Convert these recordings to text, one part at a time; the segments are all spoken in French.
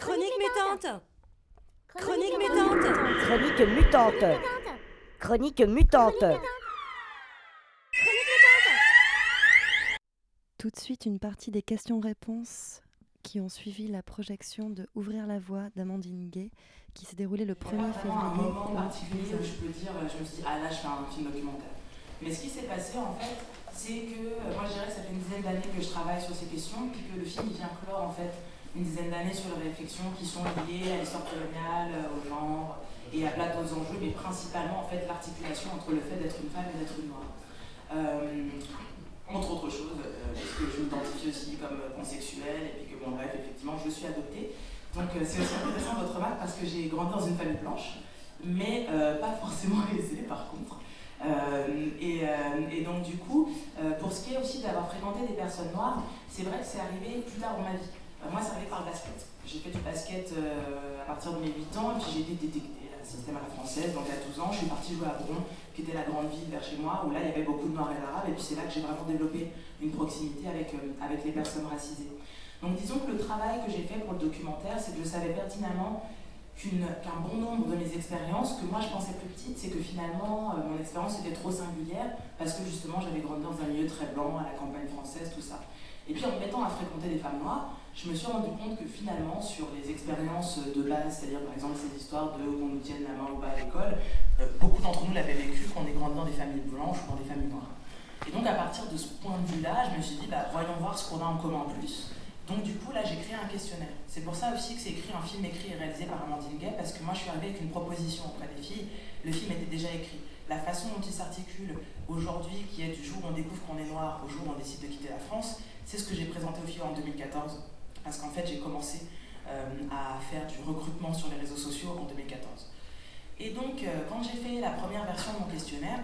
Chronique mutante Chronique mutante Chronique mutante. Chronique mutante. Tout de suite, une partie des questions-réponses qui ont suivi la projection de Ouvrir la voie d'Amandine Gay, qui s'est déroulée le 1er Il y a pas vraiment un février. moment particulier où je peux dire, euh, je me suis dit, ah là, je fais un film documentaire. Mais ce qui s'est passé, en fait, c'est que euh, moi, je dirais que ça fait une dizaine d'années que je travaille sur ces questions, puis que le film il vient clore, en fait, une dizaine d'années sur les réflexions qui sont liées à l'histoire coloniale, euh, au genre, et à plein d'autres enjeux, mais principalement, en fait, l'articulation entre le fait d'être une femme et d'être une noire. Euh, entre autres choses, euh, parce que je m'identifie aussi comme pansexuelle, et puis que, bon, bref, effectivement, je suis adoptée. Donc, euh, c'est aussi intéressant votre remarque parce que j'ai grandi dans une famille blanche, mais pas forcément aisée, par contre. Et, donc, du coup, pour ce qui est aussi d'avoir fréquenté des personnes noires, c'est vrai que c'est arrivé plus tard dans ma vie. Euh, moi, c'est arrivé par le basket. J'ai fait du basket euh, à partir de mes 8 ans, et puis j'ai été détectée à la système à la française. Donc, à 12 ans, je suis partie jouer à Bron, qui était la grande ville vers chez moi, où là, il y avait beaucoup de noirs et d'arabes, et puis c'est là que j'ai vraiment développé une proximité avec, euh, avec les personnes racisées. Donc, disons que le travail que j'ai fait pour le documentaire, c'est que je savais pertinemment qu'un bon nombre de mes expériences, que moi je pensais plus petites, c'est que finalement euh, mon expérience était trop singulière parce que justement j'avais grandi dans un milieu très blanc, à la campagne française, tout ça. Et puis en me mettant à fréquenter des femmes noires, je me suis rendu compte que finalement sur les expériences de base, c'est-à-dire par exemple ces histoires de qu'on nous tienne la main ou pas à l'école, euh, beaucoup d'entre nous l'avaient vécu quand on est grandi dans des familles blanches ou dans des familles noires. Et donc à partir de ce point de vue-là, je me suis dit, bah, voyons voir ce qu'on a en commun en plus. Donc du coup, là, j'ai créé un questionnaire. C'est pour ça aussi que c'est écrit un film écrit et réalisé par Amandine Gay, parce que moi, je suis arrivée avec une proposition auprès des filles. Le film était déjà écrit. La façon dont il s'articule aujourd'hui, qui est du jour où on découvre qu'on est noir au jour où on décide de quitter la France, c'est ce que j'ai présenté aux filles en 2014. Parce qu'en fait, j'ai commencé euh, à faire du recrutement sur les réseaux sociaux en 2014. Et donc, euh, quand j'ai fait la première version de mon questionnaire,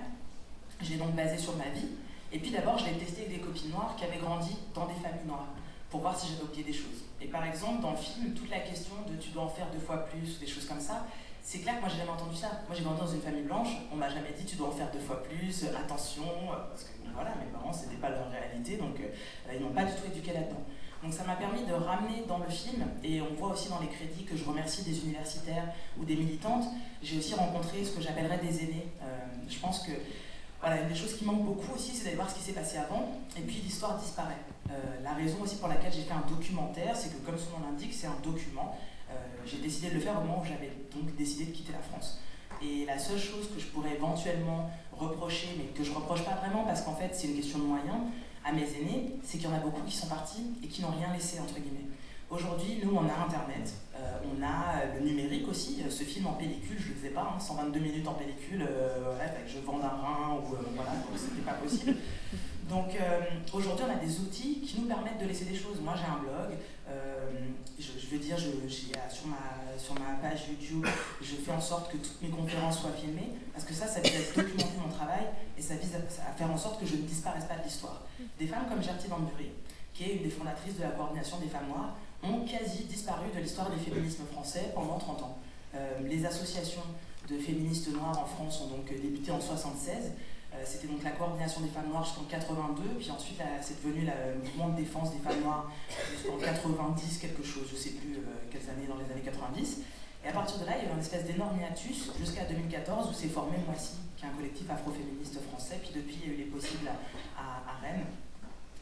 je l'ai donc basé sur ma vie. Et puis d'abord, je l'ai testé avec des copines noires qui avaient grandi dans des familles noires pour voir si j'avais oublié des choses. Et par exemple, dans le film, toute la question de tu dois en faire deux fois plus, des choses comme ça, c'est clair que moi j'ai jamais entendu ça. Moi j'ai grandi dans une famille blanche, on m'a jamais dit tu dois en faire deux fois plus, euh, attention, parce que voilà, mes parents c'était pas leur réalité, donc ils m'ont pas du tout éduqué là-dedans. Donc ça m'a permis de ramener dans le film, et on voit aussi dans les crédits que je remercie des universitaires ou des militantes, j'ai aussi rencontré ce que j'appellerais des aînés. Euh, je pense que voilà, une des choses qui manque beaucoup aussi, c'est d'aller voir ce qui s'est passé avant, et puis l'histoire disparaît. Euh, la raison aussi pour laquelle j'ai fait un documentaire, c'est que comme son nom l'indique, c'est un document. Euh, j'ai décidé de le faire au moment où j'avais donc décidé de quitter la France. Et la seule chose que je pourrais éventuellement reprocher, mais que je reproche pas vraiment parce qu'en fait c'est une question de moyens, à mes aînés, c'est qu'il y en a beaucoup qui sont partis et qui n'ont rien laissé, entre guillemets. Aujourd'hui, nous, on a Internet, euh, on a euh, le numérique aussi. Euh, Ce film en pellicule, je ne le faisais pas, hein, 122 minutes en pellicule, euh, que je vende un rein ou euh, voilà, c'était pas possible. Donc aujourd'hui, on a des outils qui nous permettent de laisser des choses. Moi, j'ai un blog, je, veux dire, sur, ma, sur ma page YouTube, je fais en sorte que toutes mes conférences soient filmées, parce que ça, ça vise à documenter mon travail et ça vise à, faire en sorte que je ne disparaisse pas de l'histoire. Des femmes comme Gertie Danbury, qui est une des fondatrices de la coordination des femmes noires, ont quasi disparu de l'histoire des féminismes français pendant 30 ans. Euh, les associations de féministes noires en France ont donc débuté en 76. Euh, C'était donc la coordination des femmes noires jusqu'en 82, puis ensuite c'est devenu le mouvement de défense des femmes noires jusqu'en 90 quelque chose, je ne sais plus euh, quelles années dans les années 90. Et à partir de là, il y a eu une espèce d'énorme hiatus jusqu'à 2014 où s'est formé Moissy, qui est un collectif afroféministe français. Puis depuis, il y a eu les possibles à, Rennes.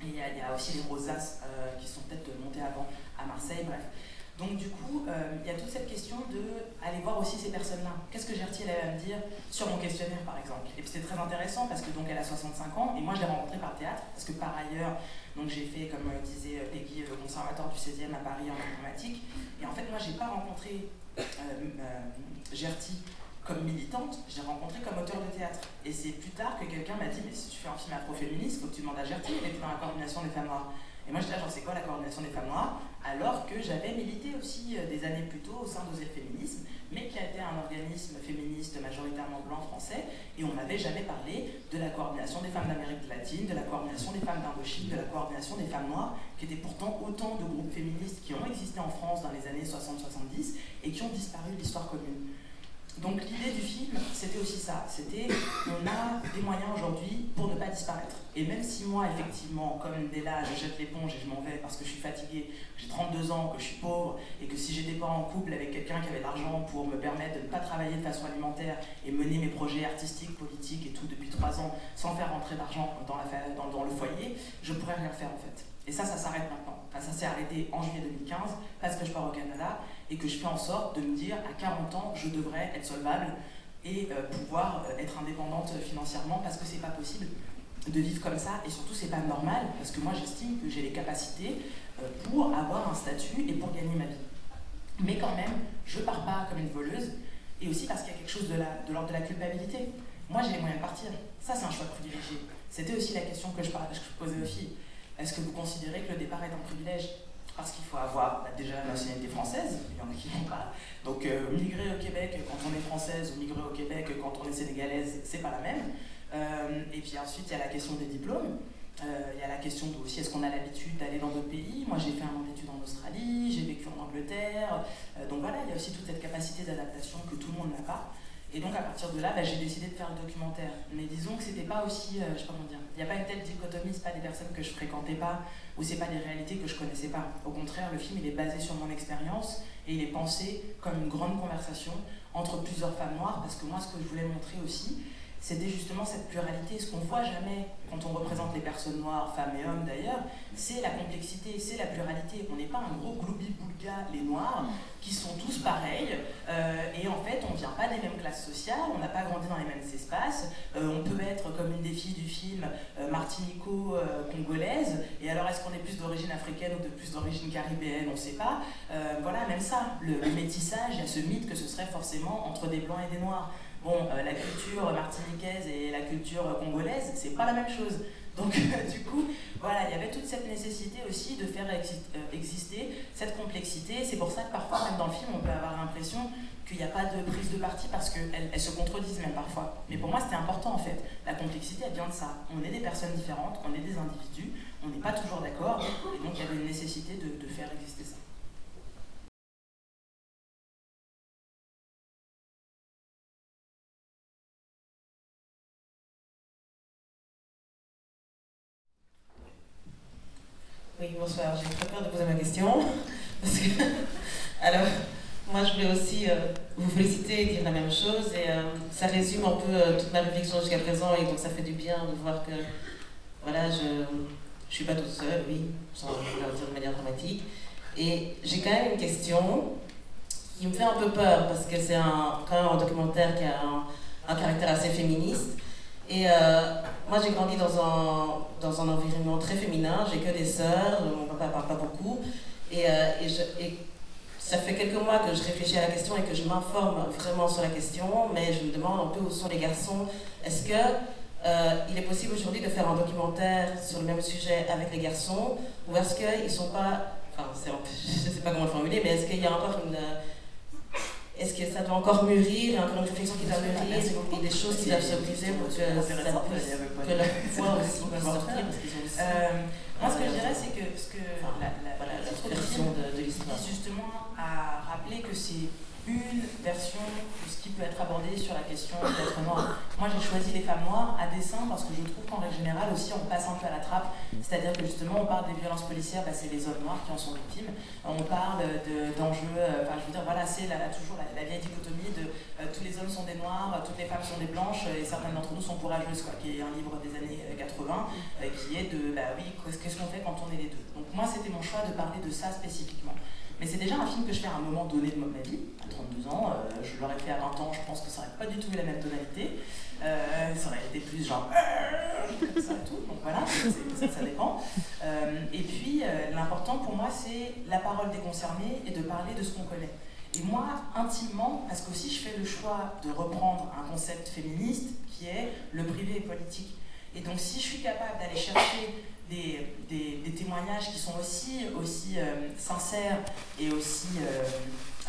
Et il y, a, aussi les Rosas euh, qui sont peut-être montés avant à Marseille, bref. Donc du coup, euh, il y a toute cette question de aller voir aussi ces personnes-là. Qu'est-ce que Gertie elle avait à me dire sur mon questionnaire par exemple? Et c'était très intéressant parce que donc elle a 65 ans et moi je l'ai rencontrée par théâtre parce que par ailleurs, donc j'ai fait comme euh, disait Peggy le conservatoire du 16e à Paris en informatique et en fait moi j'ai pas rencontré euh, euh, Gertie comme militante, j'ai rencontré comme auteur de théâtre. Et c'est plus tard que quelqu'un m'a dit Mais si tu fais un film afroféministe, faut que tu demandes à Gertie, elle était dans la coordination des femmes noires. Et moi j'étais là, genre, c'est quoi la coordination des femmes noires? Alors que j'avais milité aussi euh, des années plus tôt au sein d'Oser le féminisme, mais qui a été un organisme féministe majoritairement blanc français, et on n'avait jamais parlé de la coordination des femmes d'Amérique latine, de la coordination des femmes d'Indochine, de la coordination des femmes noires, qui étaient pourtant autant de groupes féministes qui ont existé en France dans les années 60-70 et qui ont disparu de l'histoire commune. Donc l'idée du film, c'était aussi ça. C'était, on a des moyens aujourd'hui pour ne pas disparaître. Et même si moi, effectivement, comme dès je jette l'éponge et je m'en vais parce que je suis fatiguée, j'ai 32 ans, que je suis pauvre, et que si j'étais pas en couple avec quelqu'un qui avait de l'argent pour me permettre de ne pas travailler de façon alimentaire et mener mes projets artistiques, politiques et tout depuis 3 ans sans faire rentrer d'argent dans, dans, dans le foyer, je pourrais rien faire en fait. Et ça, ça s'arrête maintenant. Enfin, ça s'est arrêté en juillet 2015 parce que je pars au Canada et que je fais en sorte de me dire à 40 ans, je devrais être solvable et euh, pouvoir euh, être indépendante financièrement parce que c'est pas possible de vivre comme ça et surtout c'est pas normal parce que moi j'estime que j'ai les capacités euh, pour avoir un statut et pour gagner ma vie. Mais quand même, je pars pas comme une voleuse et aussi parce qu'il y a quelque chose de l'ordre de, la culpabilité. Moi j'ai les moyens de partir. Ça c'est un choix privilégié. C'était aussi la question que je, que je posais aux filles. Est-ce que vous considérez que le départ est un privilège? Parce qu'il faut avoir déjà la nationalité française, il y en a qui n'ont pas. Donc euh, migrer au Québec quand on est française ou migrer au Québec quand on est sénégalaise, c'est pas la même. Euh, et puis ensuite, il y a la question des diplômes. Euh, il y a la question aussi, est-ce qu'on a l'habitude d'aller dans d'autres pays? Moi, j'ai fait un an d'études en Australie, j'ai vécu en Angleterre. donc voilà, il y a aussi toute cette capacité d'adaptation que tout le monde n'a pas. Et donc à partir de là, bah, j'ai décidé de faire le documentaire. Mais disons que c'était pas aussi, je sais pas comment dire, il n'y a pas une telle dichotomie, c'est pas des personnes que je fréquentais pas, ou c'est pas des réalités que je connaissais pas. Au contraire, le film il est basé sur mon expérience et il est pensé comme une grande conversation entre plusieurs femmes noires parce que moi ce que je voulais montrer aussi c'était justement cette pluralité. Ce qu'on voit jamais quand on représente les personnes noires, femmes et hommes d'ailleurs, c'est la complexité, c'est la pluralité. On n'est pas un gros gloubi-boulga, les noirs, qui sont tous pareils. Euh, et en fait, on ne vient pas des mêmes classes sociales, on n'a pas grandi dans les mêmes espaces. Euh, on peut être, comme une des filles du film, euh, martinico-congolaise. et alors, est-ce qu'on est plus d'origine africaine ou de plus d'origine caribéenne? On ne sait pas. voilà, même ça, le, le métissage, il y a ce mythe que ce serait forcément entre des blancs et des noirs. Bon, euh, la culture martiniquaise et la culture congolaise, c'est pas la même chose. Donc, du coup, voilà, il y avait toute cette nécessité aussi de faire euh, exister cette complexité. C'est pour ça que parfois, même dans le film, on peut avoir l'impression qu'il n'y a pas de prise de parti parce qu'elles elles se contredisent même parfois. Mais pour moi, c'était important en fait. La complexité, elle vient de ça. On est des personnes différentes, on est des individus, on n'est pas toujours d'accord, et donc il y avait une nécessité de faire exister ça. Bonsoir. J'ai très peur de poser ma question. Alors, moi, je voulais aussi euh, vous féliciter et dire la même chose. Et euh, ça résume un peu euh, toute ma réflexion jusqu'à présent. Et donc, ça fait du bien de voir que, voilà, je ne suis pas toute seule, oui, sans le dire de manière dramatique. Et j'ai quand même une question qui me fait un peu peur parce que c'est quand même un documentaire qui a un caractère assez féministe. Et euh, moi, j'ai grandi dans un, dans un environnement très féminin. J'ai que des sœurs, mon papa parle pas beaucoup. Et, euh, et, ça fait quelques mois que je réfléchis à la question et que je m'informe vraiment sur la question, mais je me demande un peu où sont les garçons. Est-ce que euh, il est possible aujourd'hui de faire un documentaire sur le même sujet avec les garçons, ou est-ce qu'ils sont pas, enfin, je ne sais pas comment le formuler, mais est-ce qu'il y a encore une est-ce que ça doit encore mûrir, il y a encore une réflexion qui doit mûrir, et des choses qui doivent se briser pour que, ça puisse, que leur pouvoir aussi puisse sortir. euh, Moi, ce que je dirais, c'est que, parce que la, la, la version de, de l'histoire. justement à rappeler que c'est une version de ce qui peut être abordé sur la question d'être noir. Moi, j'ai choisi les femmes noires à dessein parce que je trouve qu'en règle générale aussi, on passe un peu à la trappe. C'est-à-dire que justement, on parle des violences policières, bah, c'est les hommes noirs qui en sont victimes. On parle d'enjeux, euh, enfin, je veux dire, voilà, c'est toujours la, vieille dichotomie de euh, tous les hommes sont des noirs, toutes les femmes sont des blanches et certaines d'entre nous sont courageuses, quoi, qui est un livre des années 80, euh, qui est de, bah oui, qu'est-ce qu'on fait quand on est les deux? Donc, moi, c'était mon choix de parler de ça spécifiquement. Mais c'est déjà un film que je fais à un moment donné de ma vie, à 32 ans. Euh, je l'aurais fait à 20 ans, je pense que ça n'aurait pas du tout eu la même tonalité. Euh, ça aurait été plus genre comme ça tout. Donc voilà, ça, ça, dépend. Euh, et puis l'important pour moi, c'est la parole des concernés et de parler de ce qu'on connaît. Et moi, intimement, parce qu'aussi je fais le choix de reprendre un concept féministe qui est le privé et politique. Et donc si je suis capable d'aller chercher des, des, témoignages qui sont aussi, aussi euh, sincères et aussi, euh,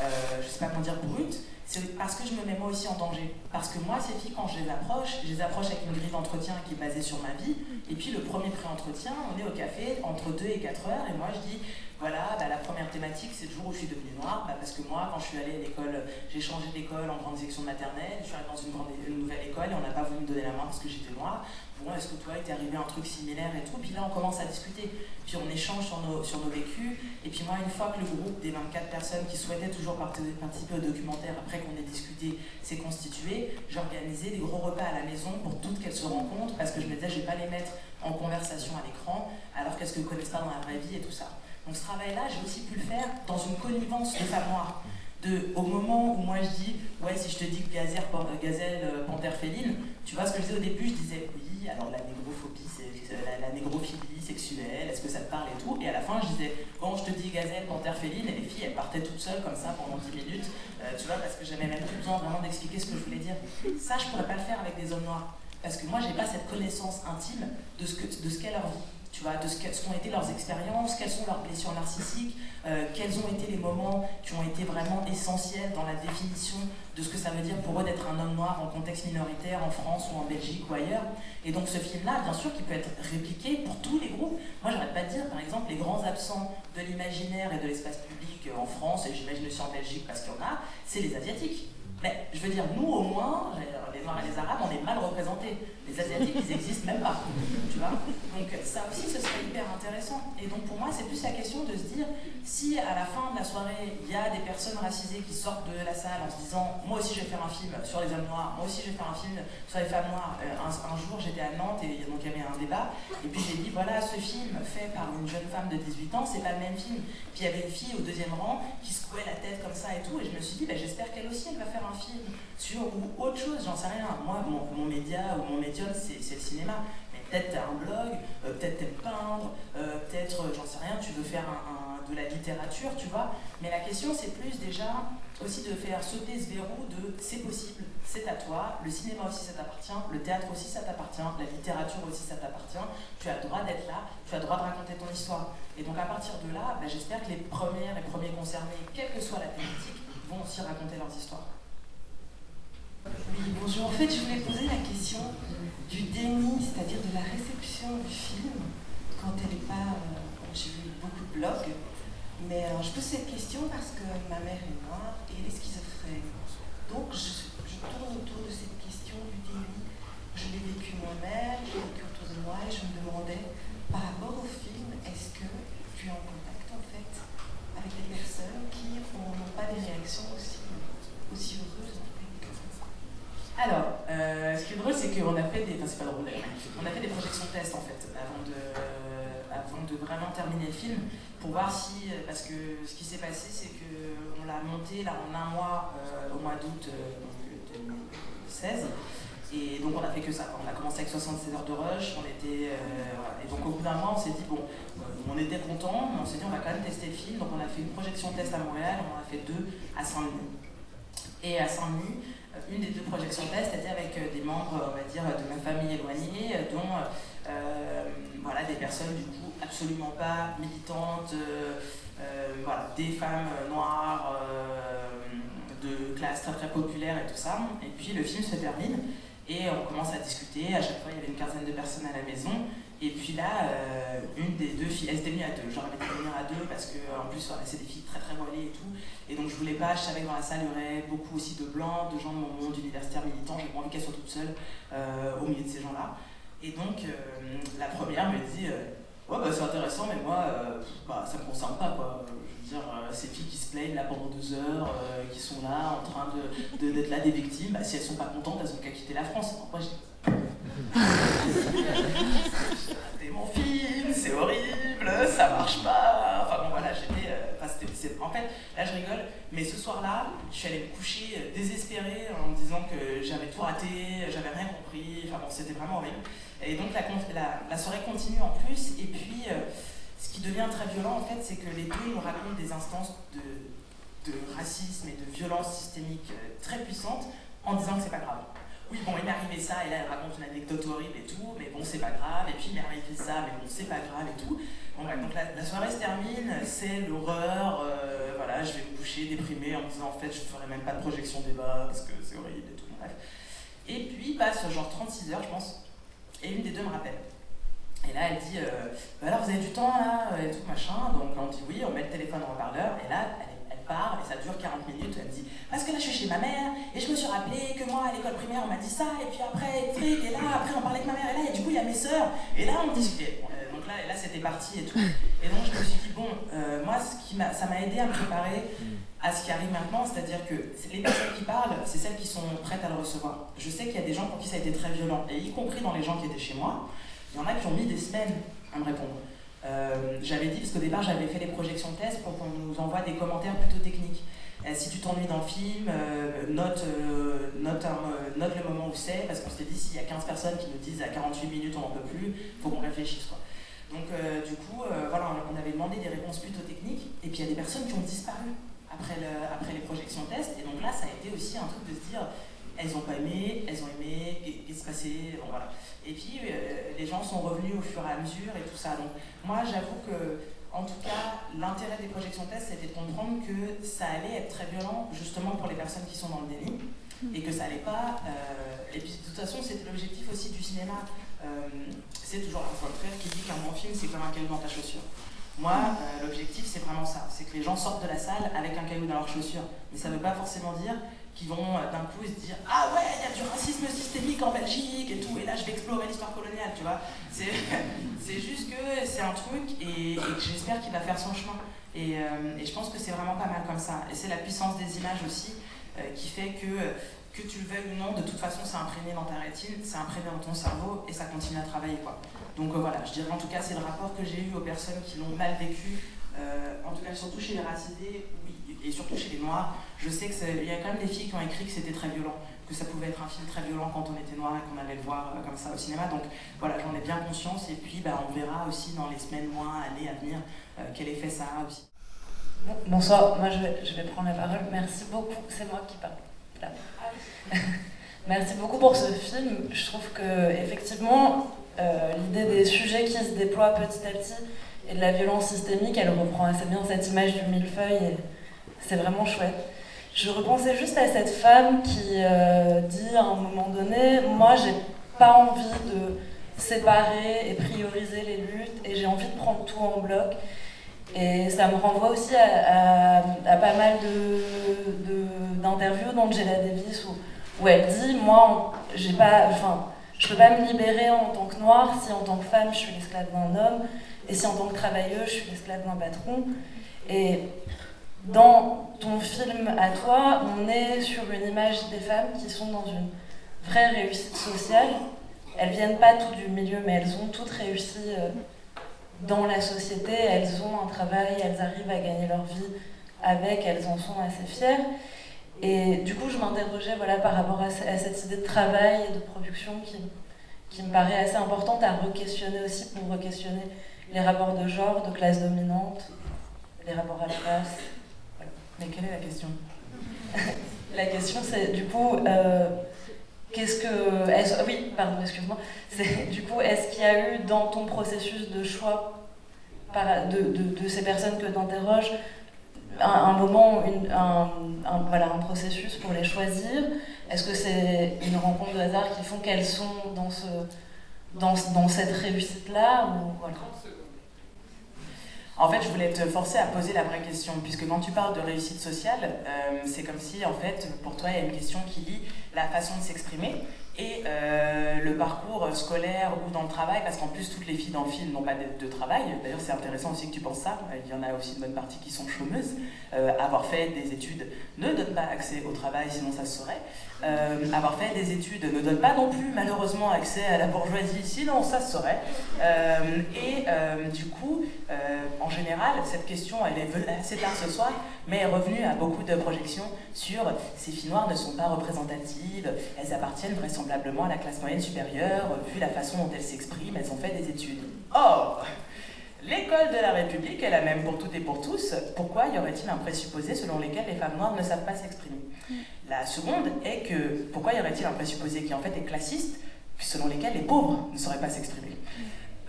euh, je sais pas comment dire, bruts, c'est parce que je me mets moi aussi en danger. Parce que moi, ces filles, quand je les approche, je les approche avec une grille d'entretien qui est basée sur ma vie. Et puis le premier pré-entretien, on est au café entre 2 et 4 heures. Et moi, je dis, voilà, bah, la première thématique, c'est le jour où je suis devenue noire. Bah, parce que moi, quand je suis allée à l'école, j'ai changé d'école en grande section maternelle, je suis allée dans une nouvelle école et on n'a pas voulu me donner la main parce que j'étais noire. Bon, est-ce que toi, il t'est arrivé un truc similaire et tout? Puis là, on commence à discuter, puis on échange sur nos, sur nos vécus. Et puis moi, une fois que le groupe des 24 personnes qui souhaitaient toujours participer au documentaire, après qu'on ait discuté, s'est constitué, j'organisais des gros repas à la maison pour toutes qu'elles se rencontrent, parce que je me disais, je vais pas les mettre en conversation à l'écran, alors qu'est-ce qu'elles connaissent pas dans la vraie vie et tout ça. Donc ce travail-là, j'ai aussi pu le faire dans une connivence de femmes noires. De, au moment où moi je dis, ouais, si je te dis que gazelle, gazelle euh, panthère féline, tu vois ce que je disais au début, je disais, oui, alors la négrophobie, c'est la, la, négrophilie sexuelle, est-ce que ça te parle et tout? Et à la fin, je disais, bon, je te dis gazelle, panthère féline, et les filles, elles partaient toutes seules comme ça pendant 10 minutes, euh, tu vois, parce que j'avais même plus besoin vraiment d'expliquer ce que je voulais dire. Ça, je pourrais pas le faire avec des hommes noirs, parce que moi, j'ai pas cette connaissance intime de ce qu'est leur vie tu vois, de ce qu'ont été leurs expériences, quelles sont leurs blessures narcissiques, euh, quels ont été les moments qui ont été vraiment essentiels dans la définition de ce que ça veut dire pour eux d'être un homme noir en contexte minoritaire en France ou en Belgique ou ailleurs. Et donc ce film-là, bien sûr, qui peut être répliqué pour tous les groupes. Moi, j'arrête pas de dire, par exemple, les grands absents de l'imaginaire et de l'espace public en France, et j'imagine aussi en Belgique parce qu'il y en a, c'est les Asiatiques. Mais je veux dire, nous au moins, les Noirs et les Arabes, on est mal représentés. Les Asiatiques, ils n'existent même pas. Tu vois Donc ça aussi, ce serait hyper intéressant. Et donc pour moi, c'est plus la question de se dire, si à la fin de la soirée, il y a des personnes racisées qui sortent de la salle en se disant, moi aussi je vais faire un film sur les hommes noirs, moi aussi je vais faire un film sur les femmes noires. Euh, un, jour, j'étais à Nantes et donc il y avait un débat. Et puis j'ai dit, voilà, ce film fait par une jeune femme de 18 ans, c'est pas le même film. Puis il y avait une fille au deuxième rang qui secouait la tête comme ça et tout. Et je me suis dit, bah, j'espère qu'elle aussi, elle va faire un film sur ou autre chose, j'en sais rien. Moi, mon, mon média ou mon c'est le cinéma. Mais peut-être tu as un blog, euh, peut-être tu peindre, euh, peut-être, euh, j'en sais rien, tu veux faire de la littérature, tu vois. Mais la question, c'est plus déjà aussi de faire sauter ce verrou de c'est possible, c'est à toi, le cinéma aussi ça t'appartient, le théâtre aussi ça t'appartient, la littérature aussi ça t'appartient, tu as le droit d'être là, tu as le droit de raconter ton histoire. Et donc à partir de là, ben, j'espère que les premières et premiers concernés, quelle que soit la thématique, vont aussi raconter leurs histoires. Oui, bonjour. En fait, je voulais poser la question du déni, c'est-à-dire de la réception du film quand elle n'est pas. Euh, J'ai vu beaucoup de blogs, mais je pose cette question parce que ma mère est noire et elle est schizophrène. Donc, je, je tourne autour de cette question du déni. Je l'ai vécu moi-même, je l'ai vécu autour de moi et je me demandais, par rapport au film, est-ce que tu es en contact en fait avec des personnes qui n'ont pas des réactions aussi, aussi heureuses alors, euh, ce qui est drôle, c'est qu'on a fait des. On a fait des projections test en fait, avant de, avant de vraiment terminer le film, pour voir si. Parce que ce qui s'est passé, c'est qu'on l'a monté là en un mois, euh, au mois d'août euh, 2016. Et donc on a fait que ça. On a commencé avec 76 heures de rush, on était. Et donc au bout d'un mois, on s'est dit, bon, on était content, mais on s'est dit, on va quand même tester le film. Donc on a fait une projection test à Montréal, on en a fait deux à Saint-Denis. Et à Saint-Denis, une des deux projections test était avec des membres, on va dire, de ma famille éloignée, dont euh, voilà, des personnes du coup absolument pas militantes, euh, voilà, des femmes noires de classe très très populaire et tout ça. Et puis le film se termine et on commence à discuter. À chaque fois, il y avait une quinzaine de personnes à la maison. Et puis là, euh, une des deux filles, elle s'était mise à deux, j'aurais été venir à deux parce que en plus c'est des filles très très voilées et tout. Et donc je voulais pas, je savais que dans la salle il y aurait beaucoup aussi de blancs, de gens de mon monde universitaire militant, j'ai pas envie qu'elle soit toute seule euh, au milieu de ces gens-là. Et donc euh, la première me dit Ouais bah c'est intéressant mais moi bah, ça me concerne pas quoi. Dire, ces filles qui se plaignent là pendant deux heures, qui sont là en train d'être de, là des victimes, bah, si elles sont pas contentes, elles ont qu'à quitter la France. Après, c'était mon film, c'est horrible, ça marche pas. Enfin bon voilà, j'étais. Enfin, en fait, là je rigole, mais ce soir-là, je suis allée me coucher désespérée en me disant que j'avais tout raté, j'avais rien compris. Enfin bon, c'était vraiment horrible. Et donc la, la, soirée continue en plus, et puis euh, ce qui devient très violent en fait, c'est que les deux nous racontent des instances de, racisme et de violence systémique très puissantes en disant que c'est pas grave oui, bon, il m'est arrivé ça, et là, elle raconte une anecdote horrible et tout, mais bon, c'est pas grave, et puis il m'est arrivé ça, mais bon, c'est pas grave et tout. Donc la, soirée se termine, c'est l'horreur, euh, voilà, je vais me coucher déprimée en me disant, en fait, je ferai même pas de projection débat, parce que c'est horrible et tout, bref. Et puis, passe genre 36 heures, je pense, et une des deux me rappelle. Et là, elle dit, euh, bah alors, vous avez du temps, là, et tout, machin, donc on dit oui, on met le téléphone en haut-parleur, et là, elle, parle et ça dure 40 minutes. Elle me dit Parce que là, je suis chez ma mère et je me suis rappelé que moi, à l'école primaire, on m'a dit ça, et puis après, et là, après, on parlait avec ma mère, et là, et du coup, il y a mes sœurs, et là, on discutait. Euh, donc là, là c'était parti et tout. Et donc, je me suis dit Bon, euh, moi, ça m'a aidé à me préparer à ce qui arrive maintenant, c'est-à-dire que les personnes qui parlent, c'est celles qui sont prêtes à le recevoir. Je sais qu'il y a des gens pour qui ça a été très violent, et y compris dans les gens qui étaient chez moi, il y en a qui ont mis des semaines à me répondre. Euh, j'avais dit, parce qu'au départ, j'avais fait des projections de tests pour qu'on nous envoie des commentaires plutôt techniques. Euh, si tu t'ennuies dans le film, euh, note, note, le moment où c'est, parce qu'on s'était dit, s'il y a 15 personnes qui nous disent à 48 minutes on n'en peut plus, faut qu'on réfléchisse. Quoi. Donc, du coup, voilà, on avait demandé des réponses plutôt techniques, et puis il y a des personnes qui ont disparu après, après les projections tests, et donc là, ça a été aussi un truc de se dire, elles n'ont pas aimé, elles ont aimé, qu'est-ce qui se passait, bon, voilà. Et puis euh, les gens sont revenus au fur et à mesure et tout ça. Donc moi j'avoue que, en tout cas, l'intérêt des projections tests, c'était de comprendre que ça allait être très violent justement pour les personnes qui sont dans le déni et que ça allait pas. Euh, et puis de toute façon, c'était l'objectif aussi du cinéma. Euh, c'est toujours un frère qui dit qu'un bon film, c'est comme un caillou dans ta chaussure. Moi, l'objectif, c'est vraiment ça. C'est que les gens sortent de la salle avec un caillou dans leur chaussure. Mais ça ne veut pas forcément dire qui vont euh, d'un coup se dire Ah ouais, il y a du racisme systémique en Belgique et tout, et là je vais explorer l'histoire coloniale, tu vois. C'est juste que c'est un truc et, que j'espère qu'il va faire son chemin. Et, euh, et je pense que c'est vraiment pas mal comme ça. Et c'est la puissance des images aussi euh, qui fait que, que tu le veuilles ou non, de toute façon c'est imprégné dans ta rétine, c'est imprégné dans ton cerveau et ça continue à travailler. quoi. Donc voilà, je dirais en tout cas, c'est le rapport que j'ai eu aux personnes qui l'ont mal vécu, en tout cas surtout chez les racisés, et surtout chez les Noirs, je sais qu'il y a quand même des filles qui ont écrit que c'était très violent, que ça pouvait être un film très violent quand on était noir et qu'on allait le voir euh, comme ça au cinéma. Donc voilà, j'en ai bien conscience. Et puis bah, on verra aussi dans les semaines, mois, années à venir euh, quel effet ça a aussi. Bonsoir, moi je vais, prendre la parole. Merci beaucoup, c'est moi qui parle. Merci beaucoup pour ce film. Je trouve que effectivement, euh, l'idée des sujets qui se déploient petit à petit et de la violence systémique, elle reprend assez bien cette image du millefeuille. C'est vraiment chouette. Je repensais juste à cette femme qui euh, dit à un moment donné, moi j'ai pas envie de séparer et prioriser les luttes et j'ai envie de prendre tout en bloc. Et ça me renvoie aussi à, pas mal d'interviews de, d'Angela Davis où, où, elle dit, moi j'ai pas, enfin, je peux pas me libérer en tant que noire si en tant que femme je suis l'esclave d'un homme et si en tant que travailleuse je suis l'esclave d'un patron. Dans ton film à toi, on est sur une image des femmes qui sont dans une vraie réussite sociale. Elles viennent pas toutes du milieu, mais elles ont toutes réussi euh, dans la société. Elles ont un travail, elles arrivent à gagner leur vie avec, elles en sont assez fières. Et du coup, je m'interrogeais voilà, par rapport à, cette idée de travail et de production qui, qui me paraît assez importante à re-questionner aussi pour re-questionner les rapports de genre, de classe dominante, les rapports à la classe. Mais quelle est la question? La question, c'est du coup, euh, qu'est-ce que. Est oui, pardon, excuse-moi. Du coup, est-ce qu'il y a eu dans ton processus de choix de, de, de ces personnes que tu interroges un, moment, une, un, voilà, un processus pour les choisir? Est-ce que c'est une rencontre de hasard qui font qu'elles sont dans, ce, dans, dans cette réussite-là. En fait, je voulais te forcer à poser la vraie question, puisque quand tu parles de réussite sociale, euh, c'est comme si, en fait, pour toi, il y a une question qui lie la façon de s'exprimer et euh, le parcours scolaire ou dans le travail, parce qu'en plus, toutes les filles dans n'ont pas de, travail. D'ailleurs, c'est intéressant aussi que tu penses ça. Il y en a aussi une bonne partie qui sont chômeuses. Euh, avoir fait des études ne donne pas accès au travail, sinon ça se saurait. Euh, avoir fait des études ne donne pas non plus, malheureusement, accès à la bourgeoisie, sinon ça se saurait. et du coup, en général, cette question, elle est assez tard ce soir, mais est revenue à beaucoup de projections sur ces filles noires ne sont pas représentatives, elles appartiennent vraisemblablement à la classe moyenne supérieure, vu la façon dont elles s'expriment, elles ont fait des études. Or, l'école de la République est la même pour toutes et pour tous. Pourquoi y aurait-il un présupposé selon lequel les femmes noires ne savent pas s'exprimer? La seconde est que pourquoi y aurait-il un présupposé qui en fait est classiste, selon lequel les pauvres ne sauraient pas s'exprimer?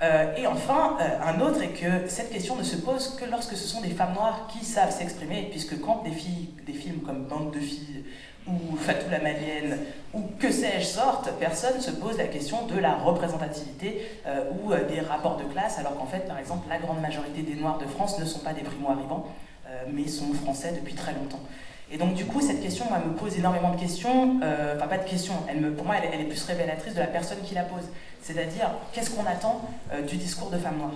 Euh, et enfin, euh, un autre est que cette question ne se pose que lorsque ce sont des femmes noires qui savent s'exprimer, puisque quand des filles, des films comme Bande de filles ou Fatou la Malienne, ou que sais-je sorte, personne ne se pose la question de la représentativité euh, ou des rapports de classe, alors qu'en fait, par exemple, la grande majorité des Noirs de France ne sont pas des primo-arrivants. mais sont français depuis très longtemps. Et donc, du coup, cette question, moi, me pose énormément de questions. enfin, pas de questions. Pour moi, elle, est plus révélatrice de la personne qui la pose. C'est-à-dire, qu'est-ce qu'on attend du discours de femme noire?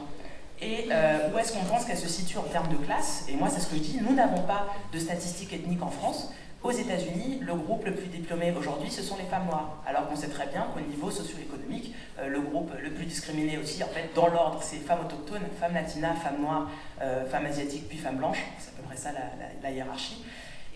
Et où est-ce qu'on pense qu'elle se situe en termes de classe? Et moi, c'est ce que je dis, nous n'avons pas de statistiques ethniques en France. Aux États-Unis, le groupe le plus diplômé aujourd'hui, ce sont les femmes noires. Alors qu'on sait très bien qu'au niveau socio-économique, euh, le groupe le plus discriminé aussi, en fait, dans l'ordre, c'est femmes autochtones, femmes latinas, femmes noires, euh, femmes asiatiques, puis femmes blanches. C'est à peu près ça la, hiérarchie.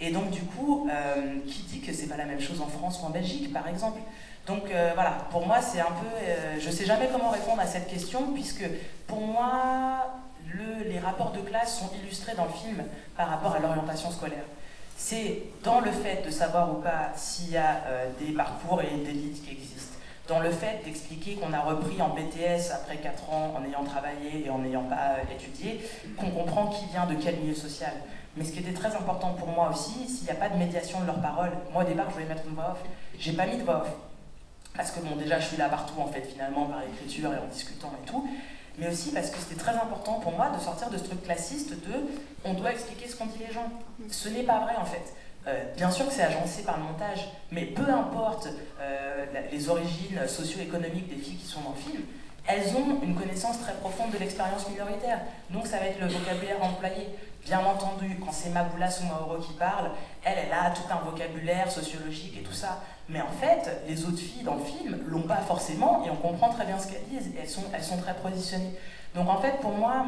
Et donc, du coup, euh, qui dit que c'est pas la même chose en France ou en Belgique, par exemple? Donc voilà, pour moi, c'est un peu. je ne sais jamais comment répondre à cette question, puisque pour moi, le, les rapports de classe sont illustrés dans le film par rapport à l'orientation scolaire c'est dans le fait de savoir ou pas s'il y a euh, des parcours et des qui existent, dans le fait d'expliquer qu'on a repris en BTS après 4 ans en ayant travaillé et en n'ayant pas euh, étudié, qu'on comprend qui vient de quel milieu social. Mais ce qui était très important pour moi aussi, s'il n'y a pas de médiation de leurs paroles, moi au départ je voulais mettre une voix off, j'ai pas mis de voix off. Parce que bon déjà je suis là partout en fait finalement par l'écriture et en discutant et tout, mais aussi parce que c'était très important pour moi de sortir de ce truc classiste de on doit expliquer ce qu'ont dit les gens. Ce n'est pas vrai en fait. Euh, bien sûr que c'est agencé par le montage, mais peu importe euh, les origines socio-économiques des filles qui sont dans le film, elles ont une connaissance très profonde de l'expérience minoritaire. Donc ça va être le vocabulaire employé. Bien entendu, quand c'est Maboula Soumaoro qui parle, elle, elle a tout un vocabulaire sociologique et tout ça. Mais en fait, les autres filles dans le film l'ont pas forcément et on comprend très bien ce qu'elles disent elles sont, elles sont très positionnées. Donc en fait, pour moi,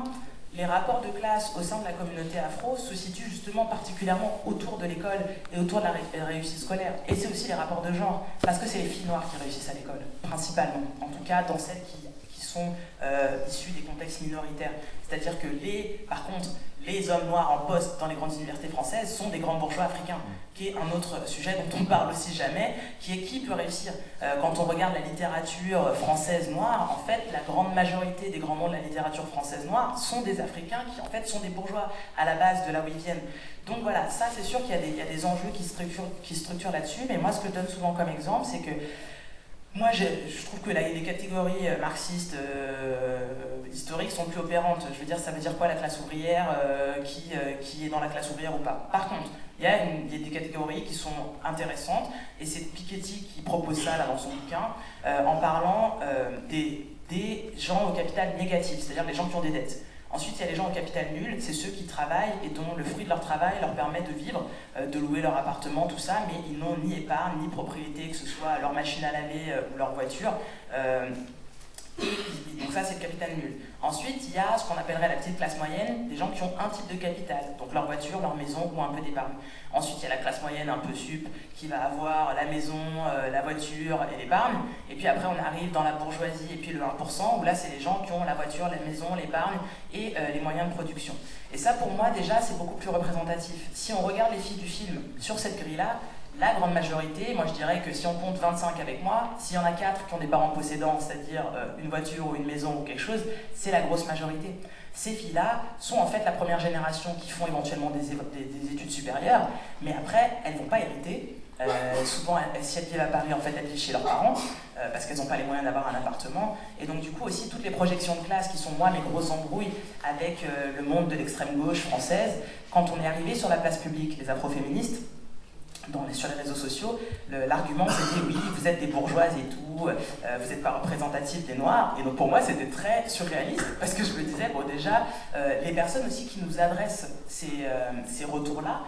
les rapports de classe au sein de la communauté afro se situent justement particulièrement autour de l'école et autour de la réussite scolaire. Et c'est aussi les rapports de genre, parce que c'est les filles noires qui réussissent à l'école, principalement. En tout cas, dans celles qui, qui sont euh, issues des contextes minoritaires. C'est-à-dire que les, par contre, les hommes noirs en poste dans les grandes universités françaises sont des grands bourgeois africains, qui est un autre sujet dont on parle aussi jamais, qui est qui peut réussir. Euh, quand on regarde la littérature française noire, en fait, la grande majorité des grands noms de la littérature française noire sont des Africains qui, en fait, sont des bourgeois à la base de là où ils viennent. Donc voilà, ça, c'est sûr qu'il y, a des enjeux qui structurent, qui structurent là-dessus, mais moi, ce que je donne souvent comme exemple, c'est que moi, je, trouve que les catégories euh, marxistes euh, historiques sont plus opérantes. Je veux dire, ça veut dire quoi la classe ouvrière euh, qui, qui est dans la classe ouvrière ou pas? Par contre, il y, a des catégories qui sont intéressantes, et c'est Piketty qui propose ça là, dans son bouquin, en parlant des, des gens au capital négatif, c'est-à-dire les gens qui ont des dettes. Ensuite, il y a les gens au capital nul, c'est ceux qui travaillent et dont le fruit de leur travail leur permet de vivre, euh, de louer leur appartement, tout ça, mais ils n'ont ni épargne, ni propriété, que ce soit leur machine à laver euh, ou leur voiture. Euh, donc ça, c'est le capital nul. Ensuite, il y a ce qu'on appellerait la petite classe moyenne, des gens qui ont un type de capital, donc leur voiture, leur maison ou un peu d'épargne. Ensuite, il y a la classe moyenne un peu sup, qui va avoir la maison, euh, la voiture et l'épargne. Et puis après, on arrive dans la bourgeoisie et puis le 1%, où là, c'est les gens qui ont la voiture, la maison, l'épargne et euh, les moyens de production. Et ça, pour moi, déjà, c'est beaucoup plus représentatif. Si on regarde les filles du film sur cette grille-là, la grande majorité, moi je dirais que si on compte 25 avec moi, s'il y en a 4 qui ont des parents possédants, c'est-à-dire euh, une voiture ou une maison ou quelque chose, c'est la grosse majorité. Ces filles-là sont en fait la première génération qui font éventuellement des, études supérieures, mais après, elles ne vont pas hériter. Euh, souvent, si elles vivent à Paris, en fait, elles vivent chez leurs parents, euh, parce qu'elles n'ont pas les moyens d'avoir un appartement. Et donc, du coup, aussi, toutes les projections de classe qui sont, moi, mes grosses embrouilles avec le monde de l'extrême gauche française, quand on est arrivé sur la place publique, les afroféministes, sur les réseaux sociaux, l'argument c'était oui, vous êtes des bourgeoises et tout, euh, vous n'êtes pas représentatif des Noirs. Et donc pour moi c'était très surréaliste parce que je me disais, bon déjà, euh, les personnes aussi qui nous adressent ces, euh, ces retours-là,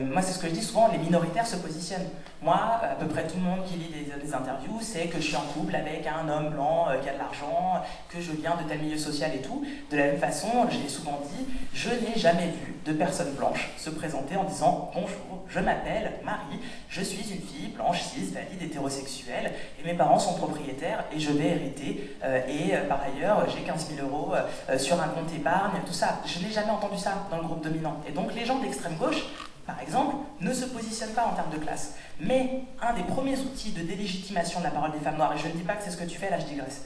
moi c'est ce que je dis souvent, les minoritaires se positionnent. Moi, à peu près tout le monde qui lit des, interviews sait que je suis en couple avec un homme blanc qui a de l'argent, que je viens de tel milieu social et tout. De la même façon, je l'ai souvent dit, je n'ai jamais vu de personnes blanches se présenter en disant bonjour, je m'appelle Marie, je suis une fille blanche, cis, valide, hétérosexuelle, et mes parents sont propriétaires et je vais hériter. Euh, et euh, par ailleurs, j'ai 15 000 euros euh, sur un compte épargne, tout ça. Je n'ai jamais entendu ça dans le groupe dominant. Et donc les gens d'extrême gauche, par exemple, ne se positionnent pas en termes de classe. Mais un des premiers outils de délégitimation de la parole des femmes noires, et je ne dis pas que c'est ce que tu fais, là je digresse,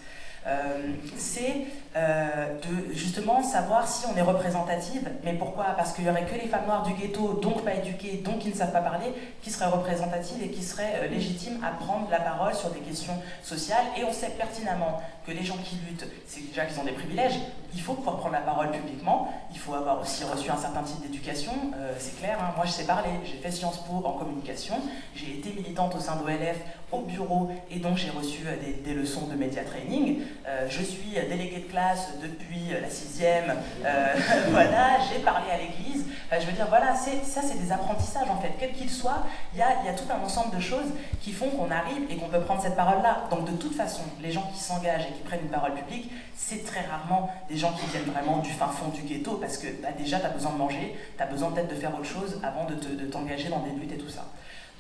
c'est de justement savoir si on est représentative. Mais pourquoi? Parce qu'il n'y aurait que les femmes noires du ghetto, donc pas éduquées, donc qui ne savent pas parler, qui seraient représentatives et qui seraient euh, légitimes à prendre la parole sur des questions sociales. Et on sait pertinemment que les gens qui luttent, c'est déjà qu'ils ont des privilèges. Il faut pouvoir prendre la parole publiquement. Il faut avoir aussi reçu un certain type d'éducation. c'est clair, hein. moi je sais parler. J'ai fait Sciences Po en communication. J'ai été militante au sein d'OLF au bureau et donc j'ai reçu des, leçons de média training. Euh, je suis déléguée de classe depuis la sixième, euh, voilà, j'ai parlé à l'église. je veux dire, voilà, ça c'est des apprentissages en fait, quels qu'ils soient, il y a, y a, tout un ensemble de choses qui font qu'on arrive et qu'on peut prendre cette parole-là. Donc de toute façon, les gens qui s'engagent et qui prennent une parole publique, c'est très rarement des gens qui viennent vraiment du fin fond du ghetto, parce que bah, déjà tu as besoin de manger, tu as besoin peut-être de faire autre chose avant de t'engager dans des luttes et tout ça.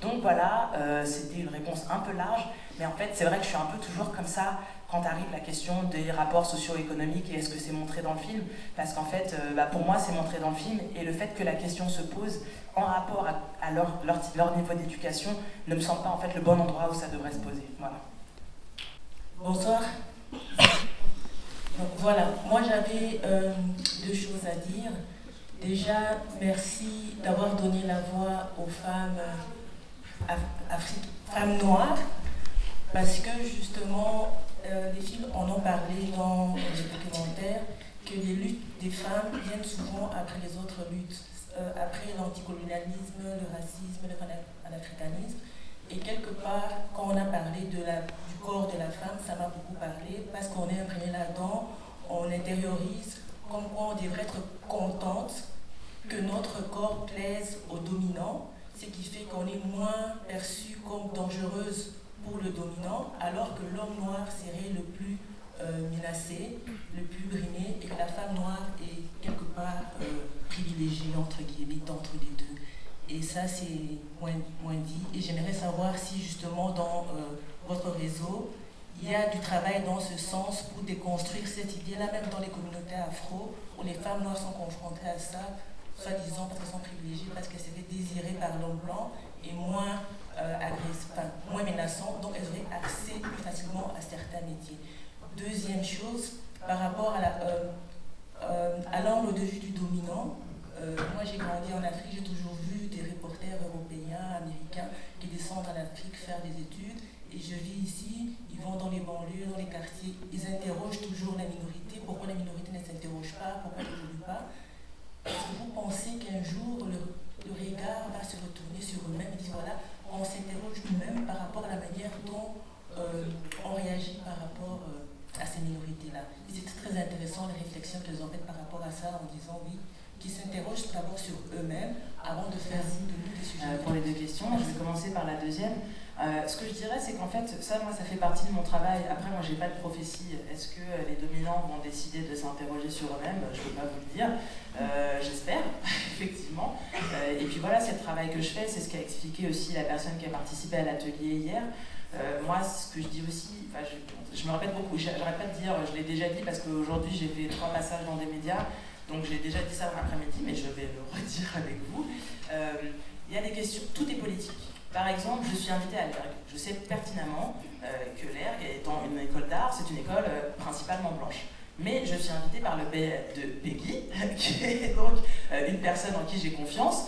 Donc voilà, euh, c'était une réponse un peu large, mais en fait c'est vrai que je suis un peu toujours comme ça quand arrive la question des rapports socio-économiques et est-ce que c'est montré dans le film Parce qu'en fait, euh, bah, pour moi c'est montré dans le film et le fait que la question se pose en rapport à, leur, niveau d'éducation ne me semble pas en fait le bon endroit où ça devrait se poser. Voilà. Bonsoir. voilà, moi j'avais euh, deux choses à dire. Déjà, merci d'avoir donné la voix aux femmes femmes noires, parce que justement, euh, les films en ont parlé dans les documentaires, que les luttes des femmes viennent souvent après les autres luttes, euh, après l'anticolonialisme, le racisme, le panafricanisme. Et quelque part, quand on a parlé du corps de la femme, ça m'a beaucoup parlé, parce qu'on est imprégné là-dedans, on intériorise comme quoi on devrait être contente que notre corps plaise aux dominants ce qui fait qu'on est moins perçu comme dangereuse le dominant, alors que l'homme noir serait le plus euh, menacé, le plus brimé, et que la femme noire est quelque part euh, privilégiée, entre guillemets, d'entre les deux. Et ça, c'est moins, moins, dit. Et j'aimerais savoir si, justement, dans euh, votre réseau, il y a du travail dans ce sens pour déconstruire cette idée-là, même dans les communautés afro, où les femmes noires sont confrontées à ça, soi-disant parce qu'elles sont privilégiées, parce qu'elles seraient désirées par l'homme blanc et moins, euh, moins menaçantes, donc elles auraient accès plus facilement à certains métiers. Deuxième chose, par rapport à, euh, euh, l'angle de vue du dominant, moi j'ai grandi en Afrique, j'ai toujours vu des reporters européens, américains qui descendent en Afrique faire des études et je vis ici, ils vont dans les banlieues, dans les quartiers, ils interrogent toujours la minorité, pourquoi la minorité ne s'interroge pas, pourquoi elle ne pas. Est-ce que vous pensez qu'un jour, le, regard va se retourner sur eux-mêmes et dire voilà, on s'interroge nous-mêmes par rapport à la manière dont euh, on réagit par rapport euh, à ces minorités-là C'est très intéressant les réflexions qu'elles ont faites par rapport à ça en disant oui, qu'ils s'interrogent d'abord sur eux-mêmes avant de faire de nous des sujets. Euh, pour les deux questions, je vais commencer par la deuxième. Euh, ce que je dirais, c'est qu'en fait, ça, moi, ça fait partie de mon travail. Après, moi, j'ai pas de prophétie. Est-ce que les dominants vont décider de s'interroger sur eux-mêmes? Je peux pas vous le dire. Euh, j'espère, effectivement. Euh, et puis voilà, c'est le travail que je fais. C'est ce qu'a expliqué aussi la personne qui a participé à l'atelier hier. moi, ce que je dis aussi, je, je, me répète beaucoup. J'arrête pas de dire, je l'ai déjà dit parce qu'aujourd'hui, j'ai fait trois passages dans des médias. Donc, j'ai déjà dit ça l'après-midi, mais je vais le redire avec vous. Il y a des questions, tout est politique. Par exemple, je suis invitée à l'ERG. Je sais pertinemment euh, que l'ERG, étant une école d'art, c'est une école euh, principalement blanche. Mais je suis invitée par le père de Peggy, qui est donc euh, une personne en qui j'ai confiance,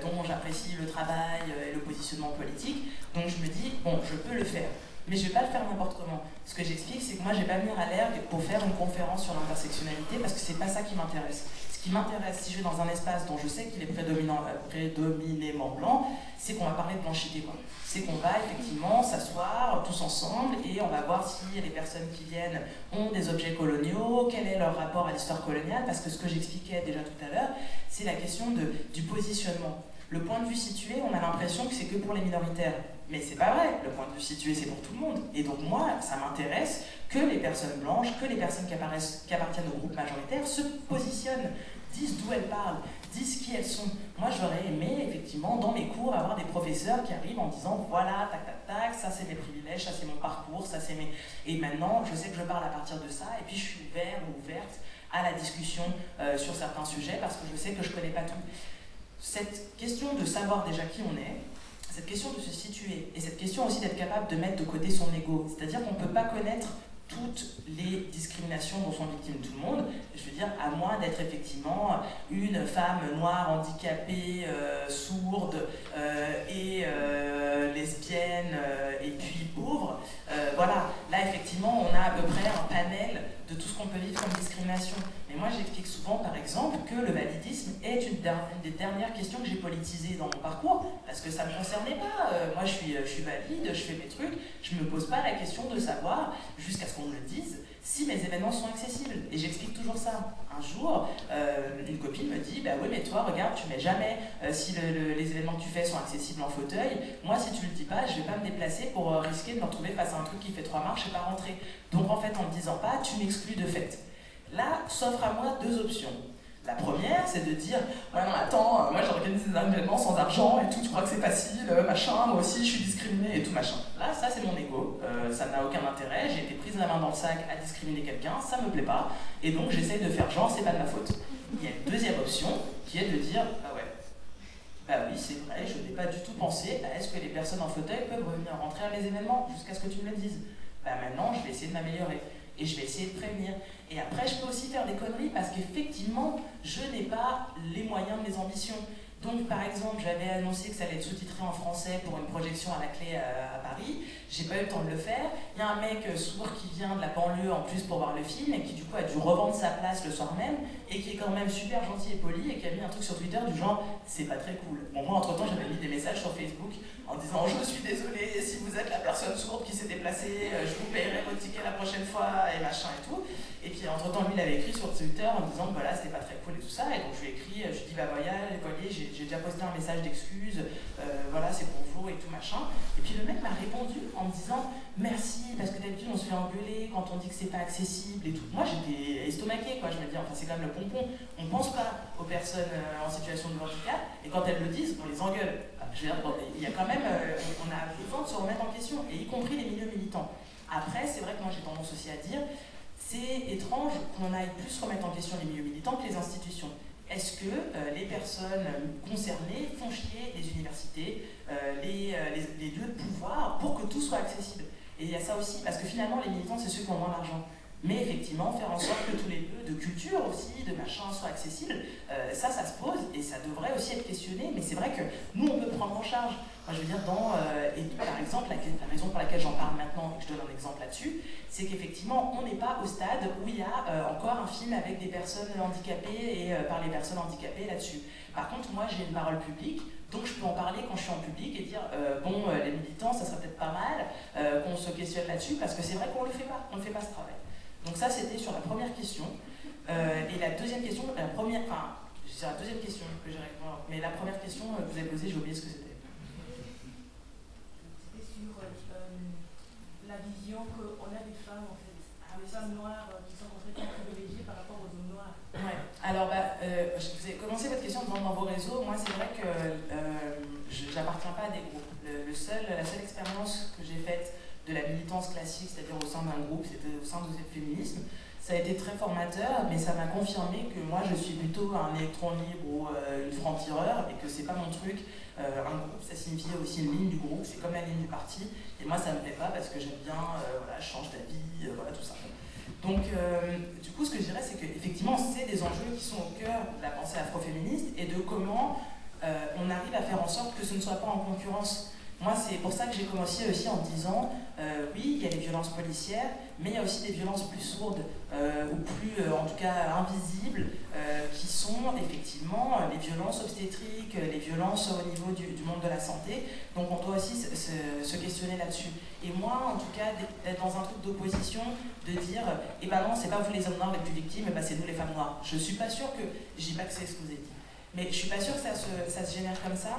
dont j'apprécie le travail et le positionnement politique. Donc je me dis, bon, je peux le faire. Mais je ne vais pas le faire n'importe comment. Ce que j'explique, c'est que moi, je ne vais pas venir à l'ERG pour faire une conférence sur l'intersectionnalité, parce que ce n'est pas ça qui m'intéresse qui m'intéresse, si je vais dans un espace dont je sais qu'il est prédominant, euh, prédominément blanc, c'est qu'on va parler de blanchité. C'est qu'on va effectivement s'asseoir tous ensemble et on va voir si les personnes qui viennent ont des objets coloniaux, quel est leur rapport à l'histoire coloniale, parce que ce que j'expliquais déjà tout à l'heure, c'est la question de, du positionnement. Le point de vue situé, on a l'impression que c'est que pour les minoritaires. Mais c'est pas vrai, le point de vue situé, c'est pour tout le monde. Et donc moi, ça m'intéresse que les personnes blanches, que les personnes qui appartiennent au groupe majoritaire se positionnent disent d'où elles parlent, disent qui elles sont. Moi, j'aurais aimé, effectivement, dans mes cours, avoir des professeurs qui arrivent en disant voilà, tac, tac, tac, ça c'est mes privilèges, ça c'est mon parcours, ça c'est mes. Et maintenant, je sais que je parle à partir de ça, et puis je suis ouvert ou ouverte à la discussion euh, sur certains sujets parce que je sais que je ne connais pas tout. Cette question de savoir déjà qui on est, cette question de se situer, et cette question aussi d'être capable de mettre de côté son ego, c'est-à-dire qu'on ne peut pas connaître toutes les discriminations dont sont victimes tout le monde. Je veux dire, à moins d'être effectivement une femme noire, handicapée, euh, sourde euh, et euh, lesbienne et puis pauvre. voilà, là effectivement, on a à peu près un panel de tout ce qu'on peut vivre comme discrimination. Mais moi, j'explique souvent, par exemple, que le validisme est une, des dernières questions que j'ai politisées dans mon parcours, parce que ça ne me concernait pas. moi, je suis, je suis valide, je fais mes trucs, je ne me pose pas la question de savoir, jusqu'à ce qu'on me le dise, si mes événements sont accessibles. Et j'explique toujours ça. Un jour, euh, une copine me dit Bah oui, mais toi, regarde, tu mets jamais euh, si les événements que tu fais sont accessibles en fauteuil. Moi, si tu le dis pas, je vais pas me déplacer pour euh, risquer de me retrouver face à un truc qui fait trois marches et pas rentrer. Donc, en fait, en me disant pas, tu m'exclus de fait. Là, s'offre à moi deux options. La première, c'est de dire Ouais, attends, moi j'organise des événements sans argent et tout, tu crois que c'est facile, machin, moi aussi je suis discriminée et tout, machin. Là, ça c'est mon ego, euh, ça n'a aucun intérêt, j'ai été prise la main dans le sac à discriminer quelqu'un, ça me plaît pas, et donc j'essaye de faire genre, c'est pas de ma faute. Il y a une deuxième option qui est de dire Ah ouais, bah oui, c'est vrai, je n'ai pas du tout pensé à est-ce que les personnes en fauteuil peuvent revenir rentrer à mes événements jusqu'à ce que tu me le dises. Bah maintenant, je vais essayer de m'améliorer et je vais essayer de prévenir. Et après, je peux aussi faire des conneries parce qu'effectivement, je n'ai pas les moyens de mes ambitions. Donc, par exemple, j'avais annoncé que ça allait être sous-titré en français pour une projection à la clé euh, à, Paris. J'ai pas eu le temps de le faire. Il y a un mec euh, sourd qui vient de la banlieue en plus pour voir le film et qui, du coup, a dû revendre sa place le soir même et qui est quand même super gentil et poli et qui a mis un truc sur Twitter du genre c'est pas très cool. Bon, moi, entre temps, j'avais mis des messages sur Facebook en disant je suis désolé si vous êtes la personne sourde qui s'est déplacée, euh, je vous payerai votre ticket la prochaine fois et machin et tout. Et puis entre temps, lui, il avait écrit sur Twitter en disant voilà, c'était pas très cool et tout ça. Et donc je lui ai écrit, je lui ai dit bah voilà, j'ai déjà posté un message d'excuse, euh, voilà, c'est pour vous et tout machin. Et puis le mec m'a répondu en me disant merci, parce que d'habitude on se fait engueuler quand on dit que c'est pas accessible et tout. Moi j'étais estomaqué, quoi. Je me dis, enfin c'est quand même le pompon. On pense pas aux personnes euh, en situation de handicap et quand elles le disent, on les engueule. Il y a quand même, euh, on a besoin de se remettre en question, et y compris les milieux militants. Après, c'est vrai que moi j'ai tendance aussi à dire, c'est étrange qu'on aille plus remettre en question les milieux militants que les institutions. Est-ce que euh, les personnes concernées font chier les universités, euh, euh, les, lieux de pouvoir pour que tout soit accessible? Et il y a ça aussi, parce que finalement, les militants, c'est ceux qui ont moins d'argent. Mais effectivement, faire en sorte que tous les lieux de culture aussi, de machin, soient accessibles, ça, ça se pose et ça devrait aussi être questionné. Mais c'est vrai que nous, on peut prendre en charge je veux dire, dans, euh, et par exemple, la, raison pour laquelle j'en parle maintenant et que je donne un exemple là-dessus, c'est qu'effectivement, on n'est pas au stade où il y a euh, encore un film avec des personnes handicapées et euh, par les personnes handicapées là-dessus. Par contre, moi, j'ai une parole publique, donc je peux en parler quand je suis en public et dire, bon, les militants, ça serait peut-être pas mal qu'on se questionne là-dessus, parce que c'est vrai qu'on ne le fait pas, on ne fait pas ce travail. Donc ça, c'était sur la première question. et la deuxième question, la première, enfin, c'est la deuxième question que j'ai répondu, mais la première question que vous avez posée, j'ai oublié ce que c'était. vision qu'on a des femmes, en fait, des femmes noires euh, qui sont complètement privilégiées par rapport aux hommes noirs. Ouais. Alors, bah, euh, vous avez commencé votre question dans, vos réseaux. Moi, c'est vrai que euh, je n'appartiens pas à des groupes. Le, seul, la seule expérience que j'ai faite de la militance classique, c'est-à-dire au sein d'un groupe, c'était au sein. Ça a été très formateur, mais ça m'a confirmé que moi, je suis plutôt un électron libre ou une franc-tireur et que c'est pas mon truc. un groupe, ça signifie aussi une ligne du groupe, c'est comme la ligne du parti. Et moi, ça me plaît pas parce que j'aime bien, euh, voilà, je change d'avis, euh, voilà, tout ça. Donc, euh, du coup, ce que je dirais, c'est qu'effectivement, c'est des enjeux qui sont au cœur de la pensée afroféministe et de comment on arrive à faire en sorte que ce ne soit pas en concurrence. Moi, c'est pour ça que j'ai commencé aussi en disant, oui, il y a les violences policières, mais il y a aussi des violences plus sourdes, ou plus, en tout cas, invisibles, qui sont effectivement les violences obstétriques, les violences au niveau du, monde de la santé. Donc on doit aussi se, questionner là-dessus. Et moi, en tout cas, d'être dans un truc d'opposition, de dire, eh ben non, c'est pas vous les hommes noirs les plus victimes, eh ben c'est nous les femmes noires. Je suis pas sûre que, j'ai pas que c'est ce que vous avez dit, mais je suis pas sûre que ça se, ça se génère comme ça,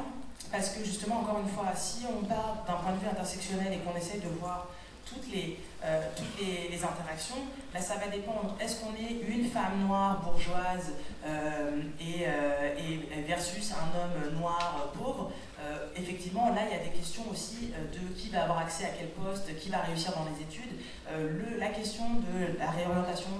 parce que justement, encore une fois, si on part d'un point de vue intersectionnel et qu'on essaye de voir toutes les, euh, toutes les, interactions, là ça va dépendre. Est-ce qu'on est une femme noire bourgeoise euh, euh, et, versus un homme noir pauvre Effectivement, là il y a des questions aussi de qui va avoir accès à quel poste, qui va réussir dans les études. Le, la question de la réorientation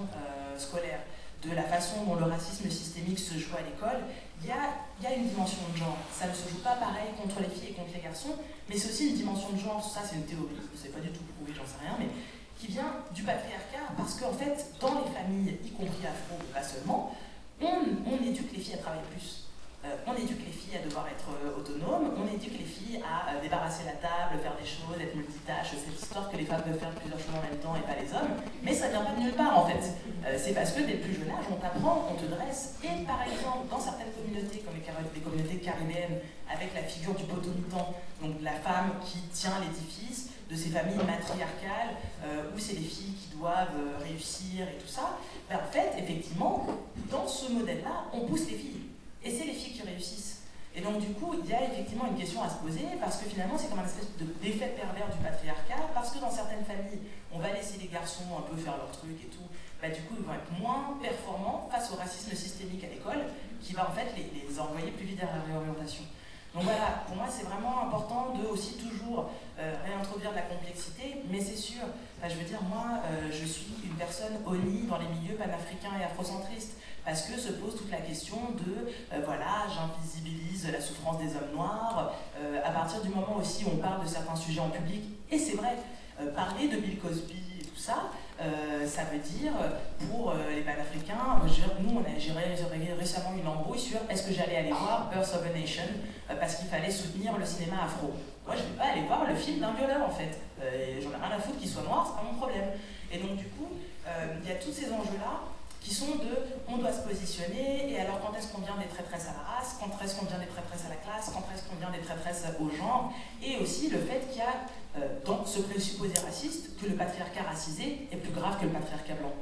scolaire, de la façon dont le racisme systémique se joue à l'école, il y a, une dimension de genre. Ça ne se joue pas pareil contre les filles et contre les garçons, mais c'est aussi une dimension de genre. Ça, c'est une théorie, je ne sais pas du tout prouver, j'en sais rien, mais qui vient du patriarcat, parce qu'en fait, dans les familles, y compris afro, pas seulement, on éduque les filles à travailler plus. Euh, on éduque les filles à devoir être euh, autonomes, on éduque les filles à euh, débarrasser la table, faire des choses, être multitâches, cette histoire que les femmes peuvent faire plusieurs choses en même temps et pas les hommes, mais ça vient pas de nulle part en fait. c'est parce que dès le plus jeune âge, on t'apprend, on te dresse, et par exemple, dans certaines communautés, comme les, communautés caribéennes, avec la figure du potomitan, donc la femme qui tient l'édifice, de ces familles matriarcales, où c'est les filles qui doivent réussir et tout ça, ben, en fait, effectivement, dans ce modèle-là, on pousse les filles. Et c'est les filles qui réussissent. Et donc du coup, il y a effectivement une question à se poser, parce que finalement, c'est comme un espèce d'effet pervers du patriarcat, parce que dans certaines familles, on va laisser les garçons un peu faire leur truc et tout, bah, du coup, ils vont être moins performants face au racisme systémique à l'école, qui va en fait les, envoyer plus vite vers la réorientation. Donc voilà, pour moi c'est vraiment important de aussi toujours euh, réintroduire de la complexité, mais c'est sûr, je veux dire, moi euh, je suis une personne honnie dans les milieux panafricains et afrocentristes parce que se pose toute la question de, euh, voilà, j'invisibilise la souffrance des hommes noirs, euh, à partir du moment aussi où on parle de certains sujets en public, et c'est vrai, euh, parler de Bill Cosby et tout ça, ça veut dire, pour les panafricains, nous, on a géré récemment une embrouille sur est-ce que j'allais aller voir Birth of a Nation, parce qu'il fallait soutenir le cinéma afro. Moi, je ne vais pas aller voir le film d'un violeur, en fait. J'en ai rien à foutre qu'il soit noir, c'est pas mon problème. Et donc, du coup, il y a tous ces enjeux-là qui sont de on doit se positionner, et alors quand est-ce qu'on vient des traîtresses à la race, quand est-ce qu'on vient des traîtresses à la classe, quand est-ce qu'on vient des traîtresses au genre, et aussi le fait qu'il y a euh, dans ce présupposé raciste que le patriarcat racisé est plus grave que le patriarcat blanc.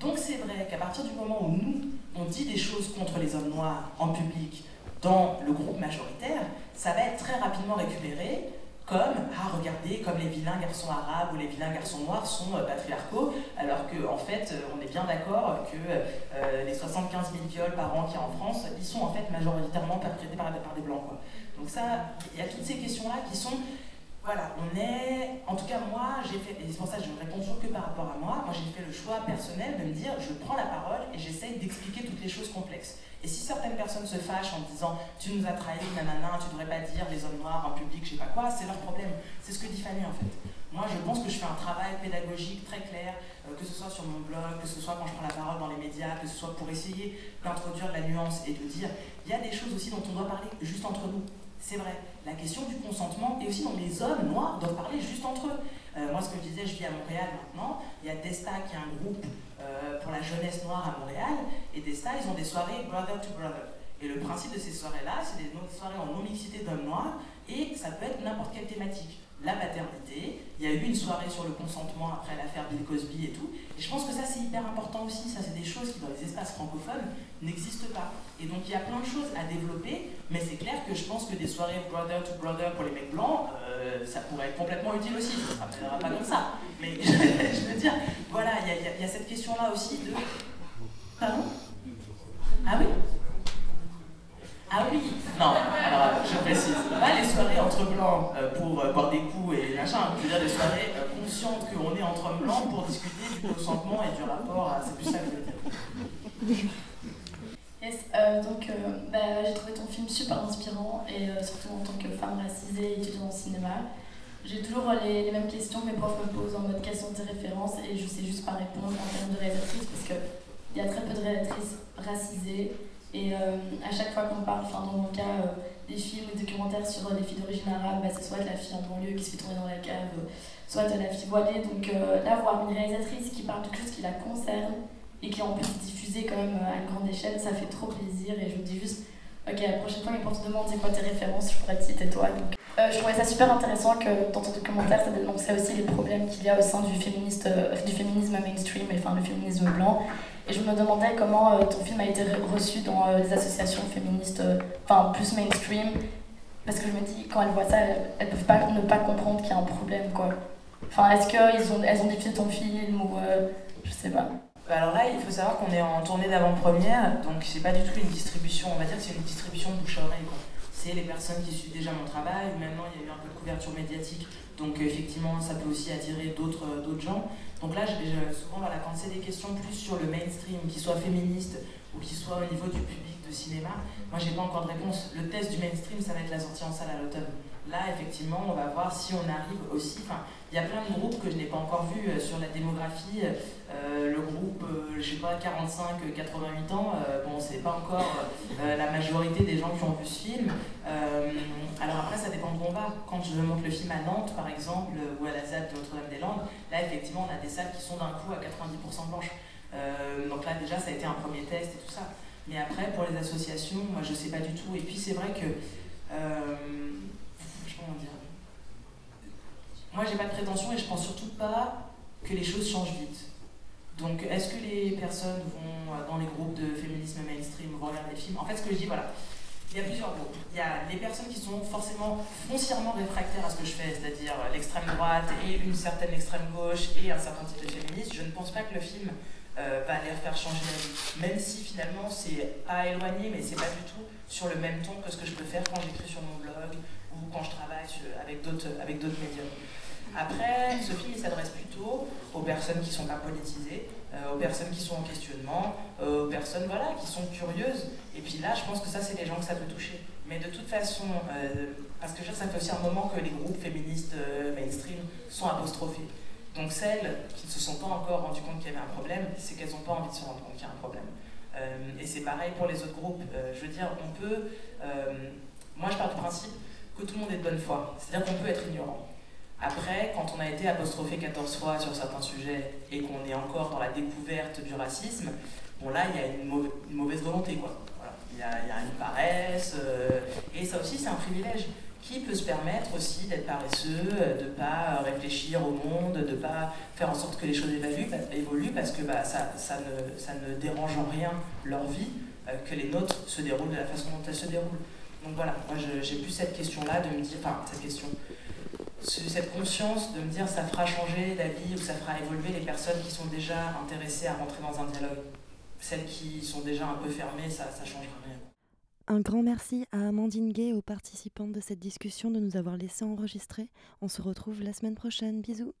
Donc c'est vrai qu'à partir du moment où nous, on dit des choses contre les hommes noirs en public, dans le groupe majoritaire, ça va être très rapidement récupéré comme, ah regardez, comme les vilains garçons arabes ou les vilains garçons noirs sont euh, patriarcaux, alors qu'en en fait, euh, on est bien d'accord que euh, les 75 000 viols par an qu'il y a en France, ils sont en fait majoritairement perpétrés par, par, des blancs. Quoi. Donc ça, il y a toutes ces questions-là qui sont voilà, on est, en tout cas moi, j'ai fait, et c'est pour ça que je ne réponds toujours que par rapport à moi, moi j'ai fait le choix personnel de me dire, je prends la parole et j'essaye d'expliquer toutes les choses complexes. Et si certaines personnes se fâchent en disant, tu nous as trahis, nanana, tu devrais pas dire les hommes noirs en public, je sais pas quoi, c'est leur problème. C'est ce que dit Fanny en fait. Moi, je pense que je fais un travail pédagogique très clair, euh, que ce soit sur mon blog, que ce soit quand je prends la parole dans les médias, que ce soit pour essayer d'introduire la nuance et de dire, il y a des choses aussi dont on doit parler juste entre nous. C'est vrai. La question du consentement et aussi dont les hommes noirs doivent parler juste entre eux. Euh, moi, ce que je disais, je vis à Montréal maintenant. Il y a Desta qui est un groupe euh, pour la jeunesse noire à Montréal. Et Desta, ils ont des soirées brother to brother. Et le principe de ces soirées-là, c'est des soirées en non-mixité d'hommes noirs. Et ça peut être n'importe quelle thématique la paternité. Il y a eu une soirée sur le consentement après l'affaire Bill Cosby et tout. Et je pense que ça, c'est hyper important aussi. Ça, c'est des choses qui, dans les espaces francophones, n'existent pas. Et donc, il y a plein de choses à développer, mais c'est clair que je pense que des soirées brother to brother pour les mecs blancs, euh, ça pourrait être complètement utile aussi. Ça ne pas comme ça. Mais je veux dire, voilà, il y, y, a cette question-là aussi de. Pardon? Ah oui? Ah oui? Non, je précise. Pas les soirées entre blancs euh, pour euh, boire des coups et machin. Je veux dire des soirées euh, conscientes qu'on est entre blancs pour discuter du consentement et du rapport à. C'est plus ça que je veux dire. Yes, donc bah, j'ai trouvé ton film super inspirant et surtout en tant que femme racisée étudiant en cinéma. J'ai toujours les, les, mêmes questions que mes profs me posent en mode question de référence et je sais juste pas répondre en termes de réalisatrice parce qu'il y a très peu de réalisatrices racisées et euh, à chaque fois qu'on parle, enfin dans mon cas, euh, des films ou des documentaires sur des filles d'origine arabe, bah, c'est soit la fille en banlieue qui se fait tourner dans la cave, euh, soit la fille voilée. Donc là, voir une réalisatrice qui parle de quelque chose qui la concerne et qui est en plus diffusée quand même à une grande échelle, ça fait trop plaisir. Et je dis juste, ok, la prochaine fois qu'on te demande c'est quoi tes références, je pourrais te citer toi. Je trouvais ça super intéressant que dans ton documentaire, ça dénonçait aussi les problèmes qu'il y a au sein du, féministe, du féminisme mainstream, et, enfin le féminisme blanc, et je me demandais comment euh, ton film a été reçu dans euh, les associations féministes, euh, enfin plus mainstream, parce que je me dis, quand elles voient ça, elles, ne peuvent pas ne pas comprendre qu'il y a un problème, quoi. Enfin, est-ce qu'elles ont, elles ont diffusé ton film ou je sais pas. Bah, alors là, il faut savoir qu'on est en tournée d'avant-première, donc c'est pas du tout une distribution, on va dire que c'est une distribution bouche à oreille. Les personnes qui suivent déjà mon travail, maintenant il y a eu un peu de couverture médiatique, donc effectivement ça peut aussi attirer d'autres gens. Donc là, souvent, voilà, quand c'est des questions plus sur le mainstream, qui soit féministe ou qui soit au niveau du public de cinéma, moi, j'ai pas encore de réponse. Le test du mainstream, ça va être la sortie en salle à l'automne. Là, effectivement, on va voir si on arrive aussi. Il y a plein de groupes que je n'ai pas encore vus euh, sur la démographie. Euh, le groupe, euh, je sais pas, 45-88 ans, bon, c'est pas encore la majorité des gens qui ont vu ce film. alors après, ça dépend d'où on va. Quand je monte le film à Nantes, par exemple, ou à la ZAD de Notre-Dame-des-Landes, là, effectivement, on a des salles qui sont d'un coup à 90% blanches. donc là, déjà, ça a été un premier test et tout ça. Mais après, pour les associations, moi, je sais pas du tout. Et puis, c'est vrai que. Moi, j'ai pas de prétention et je pense surtout pas que les choses changent vite. Donc, est-ce que les personnes vont dans les groupes de féminisme mainstream regarder des films? En fait, ce que je dis, voilà, il y a plusieurs groupes. Il y a les personnes qui sont forcément foncièrement réfractaires à ce que je fais, c'est-à-dire l'extrême droite et une certaine extrême gauche et un certain type de féministe. Je ne pense pas que le film euh, va les faire changer d'avis. Même si finalement c'est pas éloigné, mais c'est pas du tout sur le même ton que ce que je peux faire quand j'écris sur mon blog ou quand je travaille avec d'autres avec d'autres médias. Après, ce film s'adresse plutôt aux personnes qui sont pas politisées, euh, aux personnes qui sont en questionnement, euh, aux personnes voilà, qui sont curieuses. Et puis là, je pense que ça, c'est les gens que ça peut toucher. Mais de toute façon, euh, parce que ça fait aussi un moment que les groupes féministes mainstream sont apostrophés. Donc celles qui ne se sont pas encore rendues compte qu'il y avait un problème, c'est qu'elles n'ont pas envie de se rendre compte qu'il y a un problème. et c'est pareil pour les autres groupes. je veux dire, on peut... moi, je pars du principe que tout le monde est de bonne foi. C'est-à-dire qu'on peut être ignorant. Après, quand on a été apostrophé 14 fois sur certains sujets et qu'on est encore dans la découverte du racisme, bon là, il y a une, mauvaise, volonté, quoi. Il, y a, une paresse, euh, et ça aussi, c'est un privilège. Qui peut se permettre aussi d'être paresseux, de ne pas réfléchir au monde, de ne pas faire en sorte que les choses évoluent, parce que bah, ça, ça, ne, ça, ne, dérange en rien leur vie, euh, que les nôtres se déroulent de la façon dont elles se déroulent. Donc voilà, moi j'ai plus cette question-là de me dire, enfin cette question, cette conscience de me dire ça fera changer d'avis ou ça fera évoluer les personnes qui sont déjà intéressées à rentrer dans un dialogue. Celles qui sont déjà un peu fermées, ça ne changera rien. Un grand merci à Amandine Gay et aux participants de cette discussion de nous avoir laissé enregistrer. On se retrouve la semaine prochaine. Bisous.